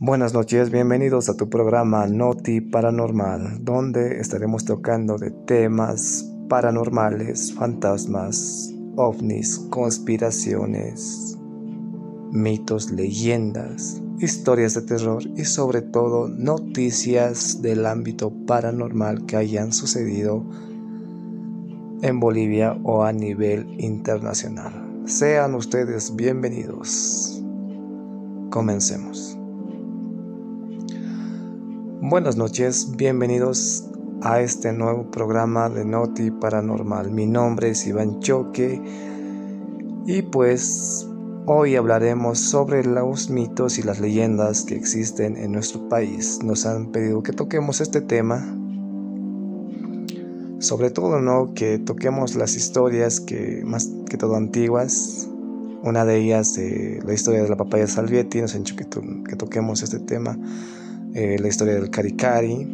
Buenas noches, bienvenidos a tu programa Noti Paranormal, donde estaremos tocando de temas paranormales, fantasmas, ovnis, conspiraciones, mitos, leyendas, historias de terror y sobre todo noticias del ámbito paranormal que hayan sucedido en Bolivia o a nivel internacional. Sean ustedes bienvenidos. Comencemos. Buenas noches, bienvenidos a este nuevo programa de Noti Paranormal. Mi nombre es Iván Choque y pues hoy hablaremos sobre los mitos y las leyendas que existen en nuestro país. Nos han pedido que toquemos este tema. Sobre todo, ¿no? Que toquemos las historias que más que todo antiguas. Una de ellas, de la historia de la papaya Salvietti, nos han dicho que toquemos este tema eh, la historia del Karikari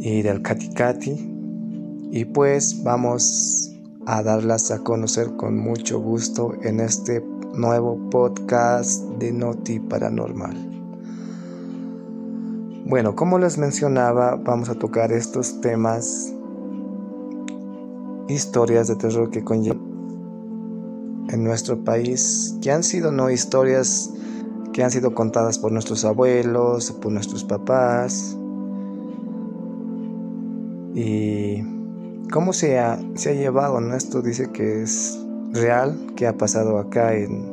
y del Katikati. Y pues vamos a darlas a conocer con mucho gusto en este nuevo podcast de Noti Paranormal. Bueno, como les mencionaba, vamos a tocar estos temas, historias de terror que conllevan en nuestro país, que han sido no historias que han sido contadas por nuestros abuelos, por nuestros papás. Y cómo se ha, se ha llevado, ¿no? Esto dice que es real, que ha pasado acá en,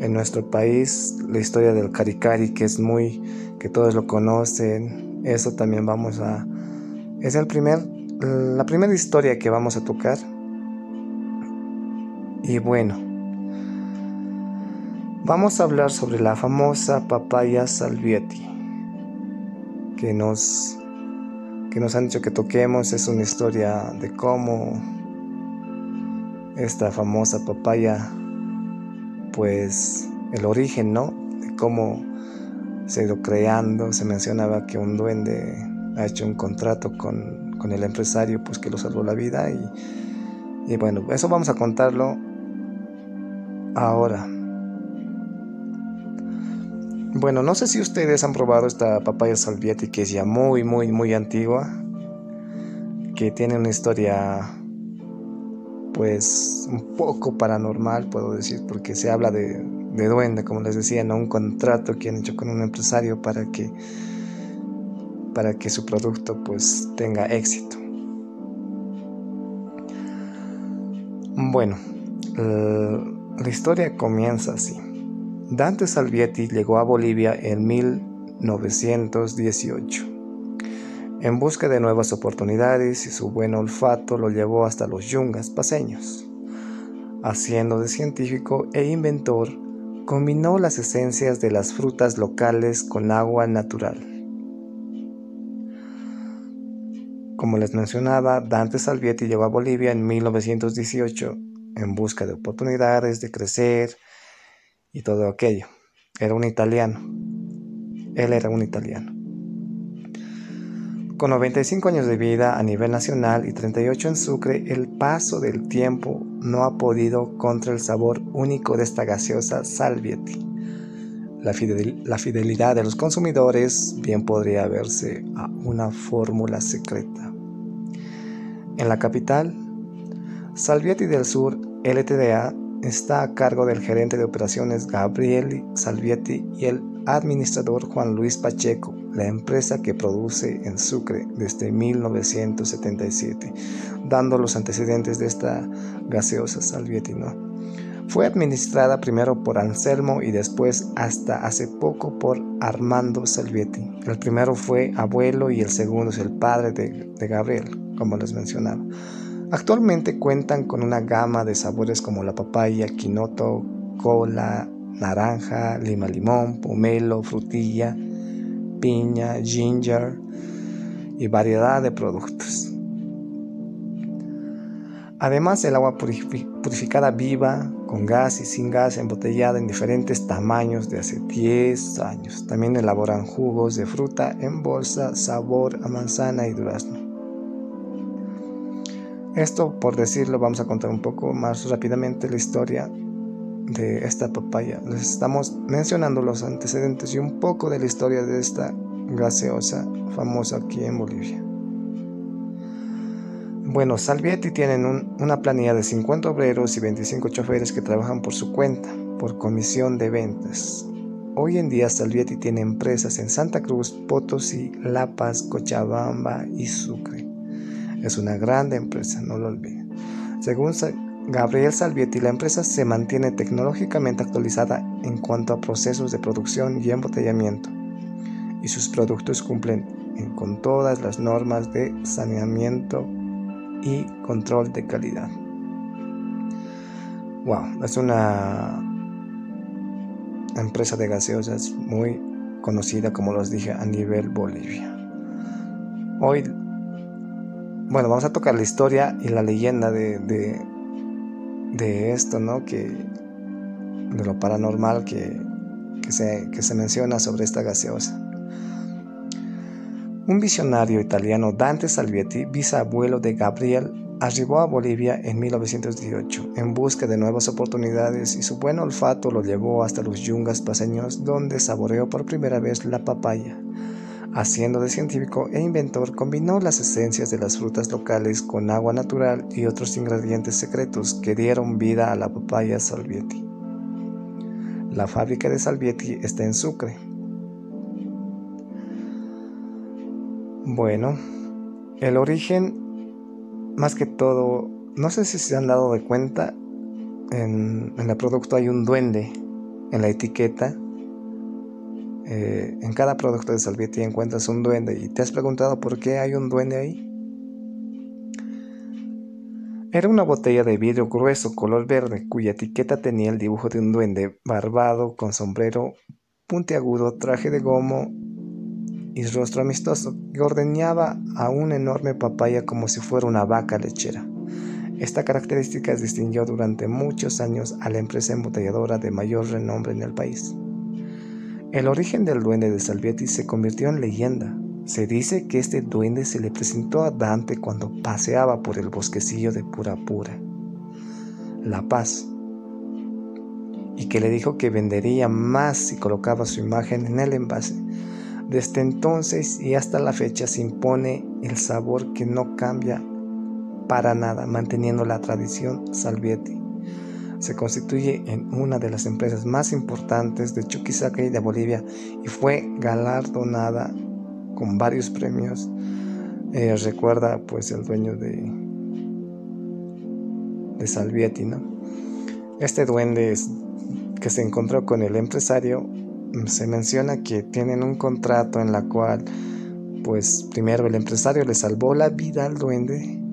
en nuestro país, la historia del Caricari, que es muy, que todos lo conocen, eso también vamos a, es el primer, la primera historia que vamos a tocar. Y bueno, Vamos a hablar sobre la famosa papaya salvietti que nos, que nos han dicho que toquemos. Es una historia de cómo esta famosa papaya, pues el origen, ¿no? De cómo se ha ido creando. Se mencionaba que un duende ha hecho un contrato con, con el empresario, pues que lo salvó la vida. Y, y bueno, eso vamos a contarlo ahora. Bueno, no sé si ustedes han probado esta papaya salviati que es ya muy, muy, muy antigua. Que tiene una historia, pues, un poco paranormal, puedo decir, porque se habla de, de duende, como les decía, ¿no? Un contrato que han hecho con un empresario para que, para que su producto, pues, tenga éxito. Bueno, la historia comienza así. Dante Salvietti llegó a Bolivia en 1918 en busca de nuevas oportunidades y su buen olfato lo llevó hasta los yungas paseños. Haciendo de científico e inventor, combinó las esencias de las frutas locales con agua natural. Como les mencionaba, Dante Salvietti llegó a Bolivia en 1918 en busca de oportunidades de crecer, y todo aquello. Era un italiano. Él era un italiano. Con 95 años de vida a nivel nacional y 38 en Sucre, el paso del tiempo no ha podido contra el sabor único de esta gaseosa Salvietti. La, la fidelidad de los consumidores bien podría verse a una fórmula secreta. En la capital, Salvietti del Sur LTDA está a cargo del gerente de operaciones Gabriel Salvietti y el administrador Juan Luis Pacheco, la empresa que produce en Sucre desde 1977, dando los antecedentes de esta gaseosa Salvietti. Fue administrada primero por Anselmo y después hasta hace poco por Armando Salvietti. El primero fue abuelo y el segundo es el padre de Gabriel, como les mencionaba. Actualmente cuentan con una gama de sabores como la papaya, quinoto, cola, naranja, lima limón, pomelo, frutilla, piña, ginger y variedad de productos. Además, el agua purificada viva, con gas y sin gas, embotellada en diferentes tamaños de hace 10 años. También elaboran jugos de fruta en bolsa, sabor a manzana y durazno. Esto, por decirlo, vamos a contar un poco más rápidamente la historia de esta papaya. Les estamos mencionando los antecedentes y un poco de la historia de esta gaseosa famosa aquí en Bolivia. Bueno, Salvietti tienen una planilla de 50 obreros y 25 choferes que trabajan por su cuenta, por comisión de ventas. Hoy en día Salvietti tiene empresas en Santa Cruz, Potosí, La Paz, Cochabamba y Sucre. Es una grande empresa, no lo olviden. Según Gabriel Salvietti, la empresa se mantiene tecnológicamente actualizada en cuanto a procesos de producción y embotellamiento, y sus productos cumplen con todas las normas de saneamiento y control de calidad. Wow, es una empresa de gaseosas muy conocida, como los dije, a nivel Bolivia. Hoy, bueno, vamos a tocar la historia y la leyenda de, de, esto, ¿no? Que, de lo paranormal que, que, se, que se menciona sobre esta gaseosa. Un visionario italiano, Dante Salvietti, bisabuelo de Gabriel, arribó a Bolivia en 1918 en busca de nuevas oportunidades y su buen olfato lo llevó hasta los yungas paseños donde saboreó por primera vez la papaya. Haciendo de científico e inventor, combinó las esencias de las frutas locales con agua natural y otros ingredientes secretos que dieron vida a la papaya Salvietti. La fábrica de Salvietti está en Sucre, Bueno, el origen, más que todo, no sé si se han dado de cuenta, en, el producto hay un duende en la etiqueta. Eh, en cada producto de Salvietti encuentras un duende y te has preguntado por qué hay un duende ahí. Era una botella de vidrio grueso color verde cuya etiqueta tenía el dibujo de un duende barbado con sombrero puntiagudo, traje de gomo y rostro amistoso, que ordeñaba a una enorme papaya como si fuera una vaca lechera. Esta característica distinguió durante muchos años a la empresa embotelladora de mayor renombre en el país. El origen del duende de Salvietti se convirtió en leyenda. Se dice que este duende se le presentó a Dante cuando paseaba por el bosquecillo de Pura Pura, La Paz, y que le dijo que vendería más si colocaba su imagen en el envase desde entonces y hasta la fecha se impone el sabor que no cambia para nada, manteniendo la tradición Salvietti. Se constituye en una de las empresas más importantes de Chuquisaca y de Bolivia y fue galardonada con varios premios. Eh, recuerda pues el dueño de, de Salvietti, ¿no? Este duende que se encontró con el empresario se menciona que tienen un contrato en la cual, pues primero el empresario le salvó la vida al duende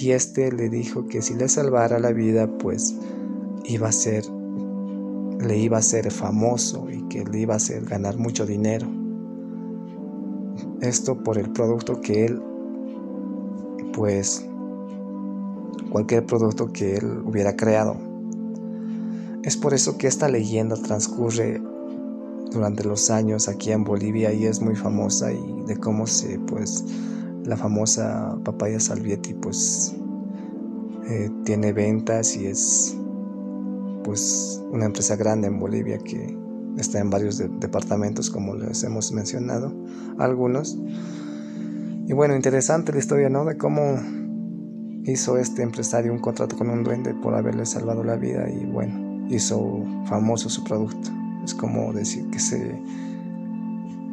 y este le dijo que si le salvara la vida, pues iba a ser, le iba a ser famoso y que le iba a hacer ganar mucho dinero. Esto por el producto que él, pues, cualquier producto que él hubiera creado. Es por eso que esta leyenda transcurre durante los años aquí en Bolivia y es muy famosa y de cómo se pues la famosa papaya salvietti pues eh, tiene ventas y es pues una empresa grande en Bolivia que está en varios departamentos como les hemos mencionado algunos y bueno interesante la historia no de cómo hizo este empresario un contrato con un duende por haberle salvado la vida y bueno hizo famoso su producto. Es como decir que, se,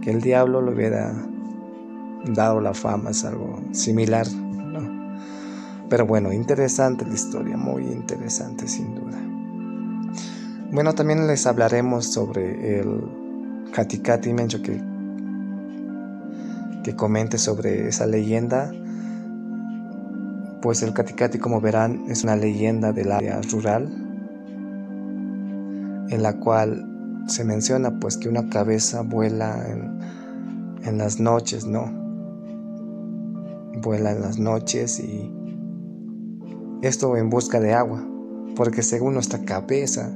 que el diablo le hubiera dado la fama, es algo similar. Pero bueno, interesante la historia, muy interesante sin duda. Bueno, también les hablaremos sobre el Katikati Mencho que, que comente sobre esa leyenda. Pues el Katikati, como verán, es una leyenda del área rural en la cual se menciona pues que una cabeza vuela en, en las noches, ¿no? Vuela en las noches y esto en busca de agua, porque según nuestra cabeza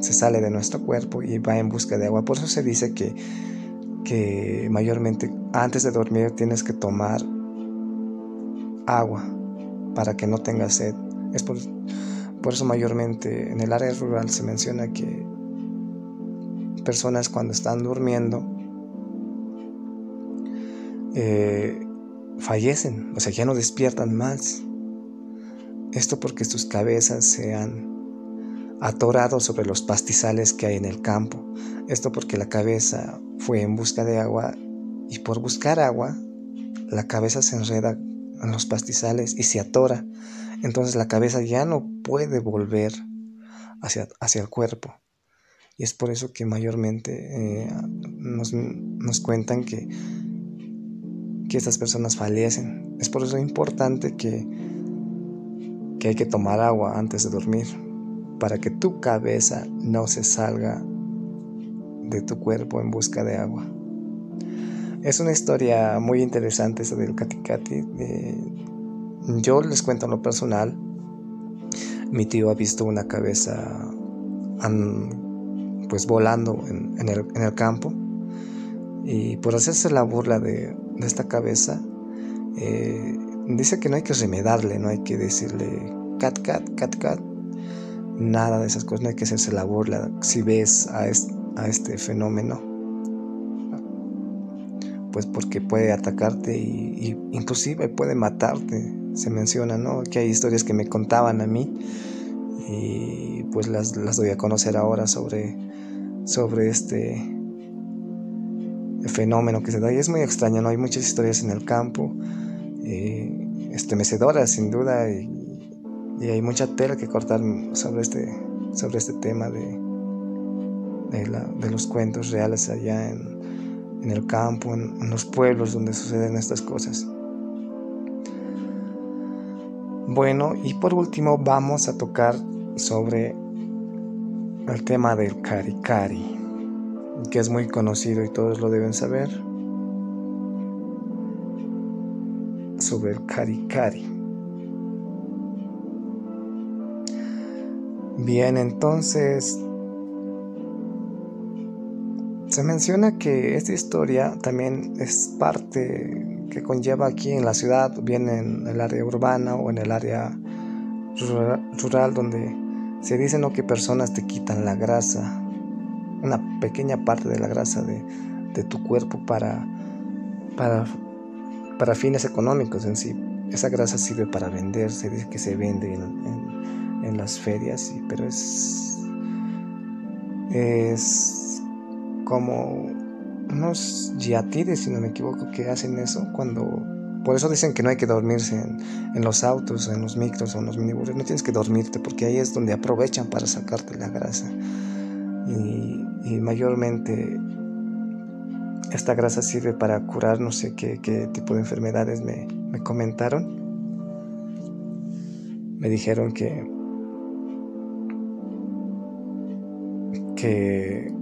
se sale de nuestro cuerpo y va en busca de agua. Por eso se dice que, que mayormente antes de dormir tienes que tomar agua para que no tengas sed. Es por, Por eso mayormente en el área rural se menciona que personas cuando están durmiendo eh, fallecen, o sea, ya no despiertan más. Esto porque sus cabezas se han atorado sobre los pastizales que hay en el campo. Esto porque la cabeza fue en busca de agua y por buscar agua, la cabeza se enreda en los pastizales y se atora. Entonces la cabeza ya no puede volver hacia, hacia el cuerpo. Y es por eso que mayormente eh, nos, nos, cuentan que, que estas personas fallecen. Es por eso importante que, que hay que tomar agua antes de dormir, para que tu cabeza no se salga de tu cuerpo en busca de agua. Es una historia muy interesante esa del Katikati. yo les cuento en lo personal. Mi tío ha visto una cabeza pues volando en, el, campo. Y por hacerse la burla de, esta cabeza, eh, dice que no hay que remedarle, no hay que decirle cat, cat, cat, cat. Nada de esas cosas, no hay que hacerse la burla. Si ves a este fenómeno, pues porque puede atacarte y, inclusive puede matarte. Se menciona, ¿no? Que hay historias que me contaban a mí y pues las, doy a conocer ahora sobre, sobre este fenómeno que se da y es muy extraño, ¿no? Hay muchas historias en el campo, eh, estremecedoras sin duda y, hay mucha tela que cortar sobre este, sobre este tema de, de los cuentos reales allá en, en el campo, en, los pueblos donde suceden estas cosas. Bueno, y por último vamos a tocar sobre el tema del Karikari, que es muy conocido y todos lo deben saber. Sobre el Karikari. Bien, entonces se menciona que esta historia también es parte que conlleva aquí en la ciudad, bien en el área urbana o en el área rural, donde se dice ¿no? que personas te quitan la grasa, una pequeña parte de la grasa de, tu cuerpo para, para, para, fines económicos en sí. Esa grasa sirve para vender, se dice que se vende en, en las ferias, pero es, es como unos yatires, si no me equivoco, que hacen eso cuando... Por eso dicen que no hay que dormirse en, los autos, en los micros o en los minibuses. No tienes que dormirte porque ahí es donde aprovechan para sacarte la grasa. Y, mayormente esta grasa sirve para curar no sé qué, tipo de enfermedades me, me comentaron. Me dijeron que, que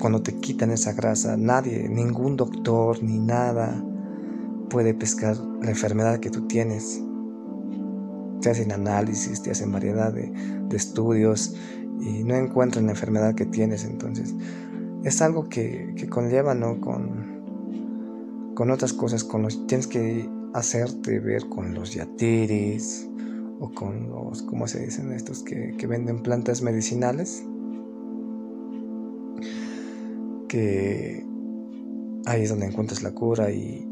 cuando te quitan esa grasa, nadie, ningún doctor ni nada puede pescar la enfermedad que tú tienes. Te hacen análisis, te hacen variedad de, estudios y no encuentran la enfermedad que tienes. Entonces, es algo que, conlleva, ¿no? Con, con otras cosas, con los, tienes que hacerte ver con los yatiris o con los, ¿cómo se dicen estos? Que, que venden plantas medicinales que ahí es donde encuentras la cura y,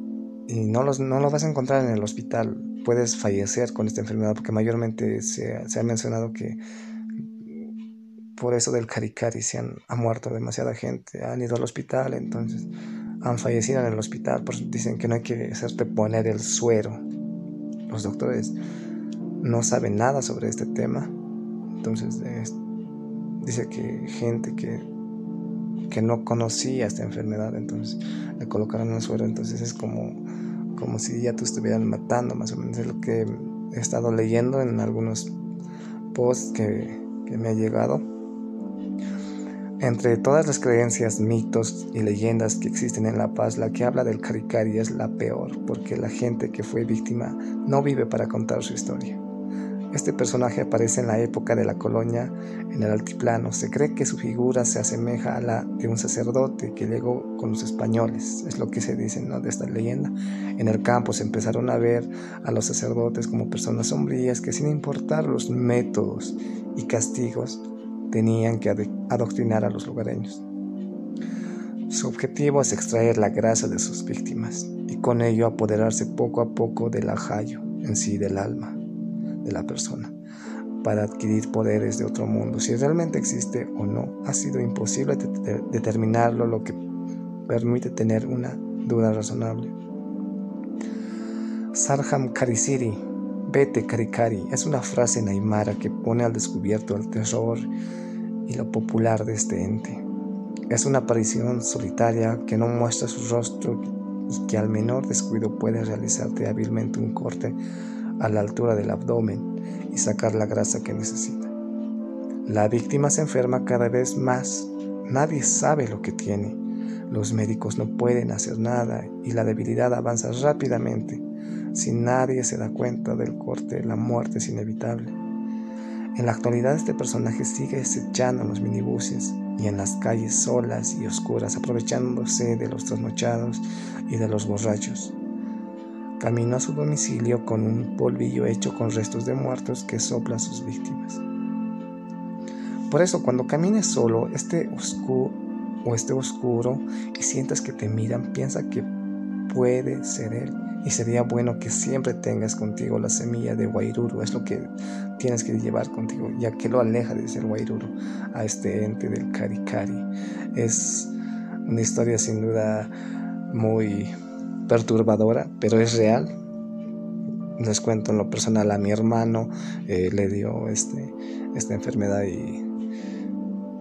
no, los, no lo vas a encontrar en el hospital. Puedes fallecer con esta enfermedad porque mayormente se, ha mencionado que por eso del caricari se han, ha muerto demasiada gente, han ido al hospital, entonces han fallecido en el hospital, dicen que no hay que hacerte poner el suero. Los doctores no saben nada sobre este tema, entonces dice que gente que que no conocía esta enfermedad, entonces le colocaron el suero, entonces es como, como si ya te estuvieran matando, más o menos es lo que he estado leyendo en algunos posts que, que me ha llegado. Entre todas las creencias, mitos y leyendas que existen en La Paz, la que habla del Karikari es la peor, porque la gente que fue víctima no vive para contar su historia. Este personaje aparece en la época de la colonia en el altiplano. Se cree que su figura se asemeja a la de un sacerdote que llegó con los españoles. Es lo que se dice ¿no? de esta leyenda. En el campo se empezaron a ver a los sacerdotes como personas sombrías que sin importar los métodos y castigos tenían que adoctrinar a los lugareños. Su objetivo es extraer la grasa de sus víctimas y con ello apoderarse poco a poco del ajayo en sí del alma de la persona para adquirir poderes de otro mundo. Si realmente existe o no, ha sido imposible determinarlo, lo que permite tener una duda razonable. Sarham Karisiri, vete Karikari, es una frase en que pone al descubierto el terror y lo popular de este ente. Es una aparición solitaria que no muestra su rostro y que al menor descuido puede realizarte hábilmente un corte a la altura del abdomen y sacar la grasa que necesita. La víctima se enferma cada vez más. Nadie sabe lo que tiene. Los médicos no pueden hacer nada y la debilidad avanza rápidamente. Si nadie se da cuenta del corte, la muerte es inevitable. En la actualidad este personaje sigue acechando en los minibuses y en las calles solas y oscuras, aprovechándose de los trasnochados y de los borrachos. Camino a su domicilio con un polvillo hecho con restos de muertos que sopla a sus víctimas. Por eso, cuando camines solo, este oscuro o este oscuro y sientas que te miran, piensa que puede ser él. Y sería bueno que siempre tengas contigo la semilla de Wairuru, es lo que tienes que llevar contigo, ya que lo aleja de ser Wairuru a este ente del Karikari. Es una historia sin duda muy perturbadora, pero es real. Les cuento en lo personal a mi hermano, eh, le dio este, esta enfermedad y,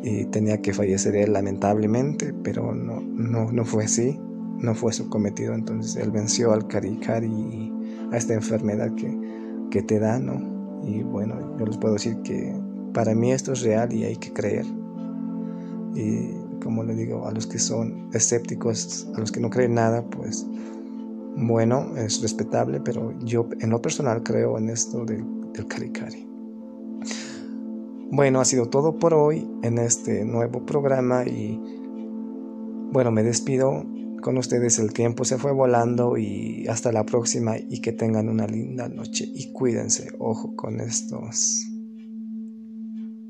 y, tenía que fallecer él lamentablemente, pero no, no, no fue así, no fue su cometido. Entonces él venció al Karikari y a esta enfermedad que, que te da, ¿no? Y bueno, yo les puedo decir que para mí esto es real y hay que creer. Y como le digo, a los que son escépticos, a los que no creen nada, pues bueno, es respetable, pero yo en lo personal creo en esto del, del Karikari. Bueno, ha sido todo por hoy en este nuevo programa y bueno, me despido con ustedes. El tiempo se fue volando y hasta la próxima y que tengan una linda noche y cuídense, ojo con estos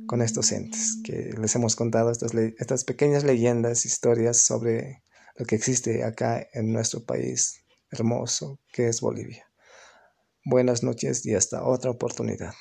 con estos entes que les hemos contado estas, estas pequeñas leyendas, historias sobre lo que existe acá en nuestro país hermoso que es Bolivia. Buenas noches y hasta otra oportunidad.